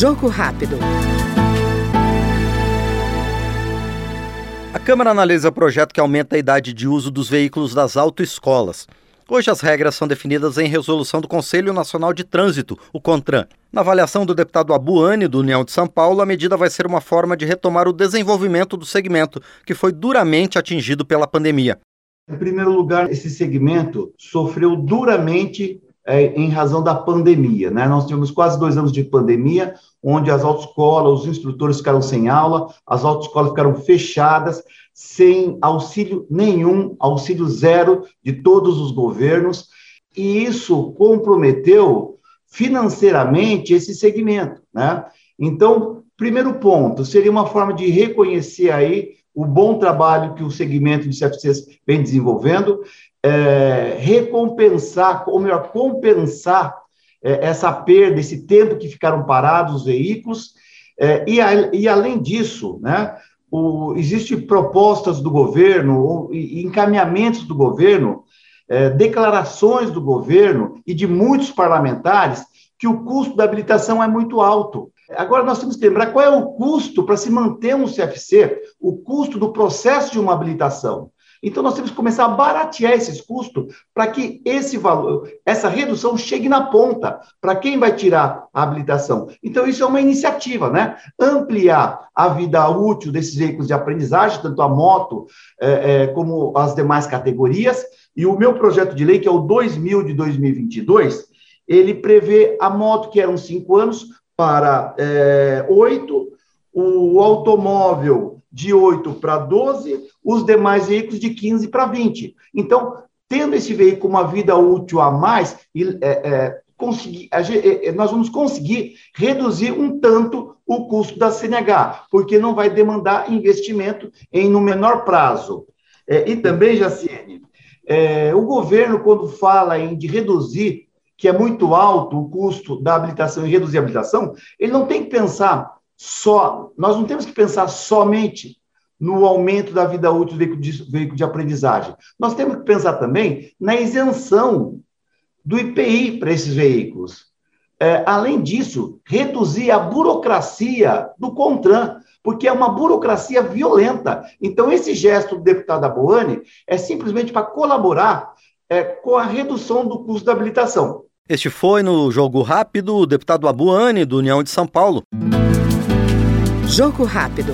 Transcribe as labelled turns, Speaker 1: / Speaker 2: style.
Speaker 1: Jogo rápido.
Speaker 2: A Câmara analisa projeto que aumenta a idade de uso dos veículos das autoescolas. Hoje as regras são definidas em resolução do Conselho Nacional de Trânsito, o CONTRAN. Na avaliação do deputado Abuane, do União de São Paulo, a medida vai ser uma forma de retomar o desenvolvimento do segmento, que foi duramente atingido pela pandemia.
Speaker 3: Em primeiro lugar, esse segmento sofreu duramente é, em razão da pandemia. Né? Nós tivemos quase dois anos de pandemia, onde as autoescolas, os instrutores ficaram sem aula, as autoescolas ficaram fechadas, sem auxílio nenhum, auxílio zero de todos os governos, e isso comprometeu financeiramente esse segmento. Né? Então, primeiro ponto, seria uma forma de reconhecer aí o bom trabalho que o segmento de CFCs vem desenvolvendo, é, recompensar, ou melhor, compensar é, essa perda, esse tempo que ficaram parados os veículos, é, e, a, e, além disso, né, o, existe propostas do governo, ou, e encaminhamentos do governo, é, declarações do governo e de muitos parlamentares que o custo da habilitação é muito alto. Agora, nós temos que lembrar qual é o custo para se manter um CFC, o custo do processo de uma habilitação. Então, nós temos que começar a baratear esses custos para que esse valor, essa redução chegue na ponta, para quem vai tirar a habilitação. Então, isso é uma iniciativa, né? Ampliar a vida útil desses veículos de aprendizagem, tanto a moto é, é, como as demais categorias. E o meu projeto de lei, que é o 2000 de 2022, ele prevê a moto, que eram cinco anos, para é, oito, o automóvel de 8 para 12, os demais veículos de 15 para 20. Então, tendo esse veículo uma vida útil a mais, é, é, conseguir, é, é, nós vamos conseguir reduzir um tanto o custo da CNH, porque não vai demandar investimento em no menor prazo. É, e também, Jaciene, é, o governo, quando fala em de reduzir, que é muito alto o custo da habilitação e reduzir a habilitação, ele não tem que pensar só, nós não temos que pensar somente no aumento da vida útil do veículo de, aprendizagem. Nós temos que pensar também na isenção do IPI para esses veículos. É, além disso, reduzir a burocracia do CONTRAN, porque é uma burocracia violenta. Então, esse gesto do deputado Aboane é simplesmente para colaborar é, com a redução do custo da habilitação.
Speaker 2: Este foi no Jogo Rápido o deputado Abuane, do União de São Paulo.
Speaker 1: Jogo rápido.